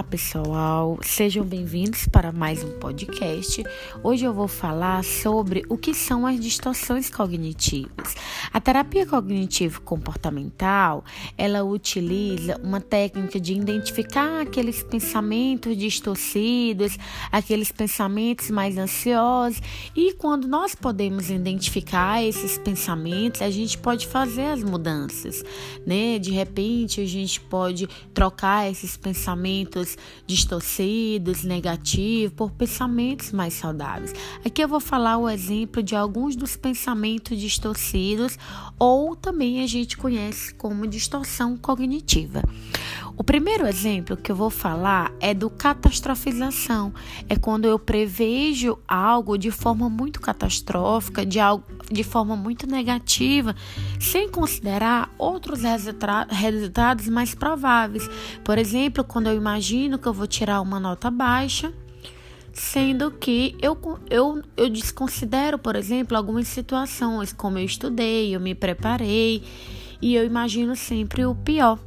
pessoal, sejam bem-vindos para mais um podcast. Hoje eu vou falar sobre o que são as distorções cognitivas. A terapia cognitivo-comportamental, ela utiliza uma técnica de identificar aqueles pensamentos distorcidos, aqueles pensamentos mais ansiosos, e quando nós podemos identificar esses pensamentos, a gente pode fazer as mudanças, né? De repente, a gente pode trocar esses pensamentos distorcidos, negativos, por pensamentos mais saudáveis. Aqui eu vou falar o exemplo de alguns dos pensamentos distorcidos, ou também a gente conhece como distorção cognitiva. O primeiro exemplo que eu vou falar é do catastrofização. É quando eu prevejo algo de forma muito catastrófica, de, algo, de forma muito negativa, sem considerar outros resultados mais prováveis. Por exemplo, quando eu imagino que eu vou tirar uma nota baixa, sendo que eu, eu, eu desconsidero, por exemplo, algumas situações, como eu estudei, eu me preparei e eu imagino sempre o pior.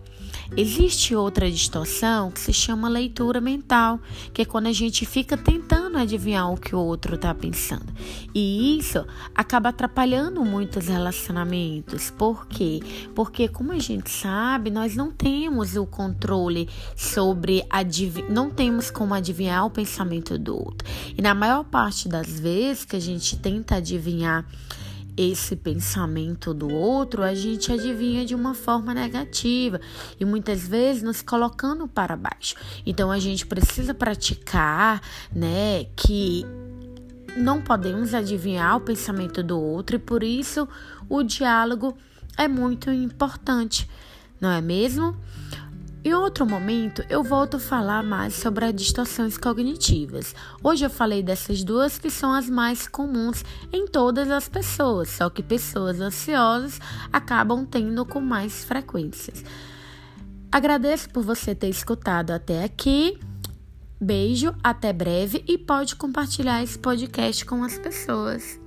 Existe outra distorção que se chama leitura mental, que é quando a gente fica tentando adivinhar o que o outro está pensando. E isso acaba atrapalhando muito os relacionamentos. Por quê? Porque, como a gente sabe, nós não temos o controle sobre adivinhar, não temos como adivinhar o pensamento do outro. E na maior parte das vezes que a gente tenta adivinhar esse pensamento do outro, a gente adivinha de uma forma negativa e muitas vezes nos colocando para baixo. Então a gente precisa praticar, né, que não podemos adivinhar o pensamento do outro e por isso o diálogo é muito importante, não é mesmo? Em outro momento, eu volto a falar mais sobre as distorções cognitivas. Hoje eu falei dessas duas que são as mais comuns em todas as pessoas, só que pessoas ansiosas acabam tendo com mais frequências. Agradeço por você ter escutado até aqui. Beijo, até breve e pode compartilhar esse podcast com as pessoas.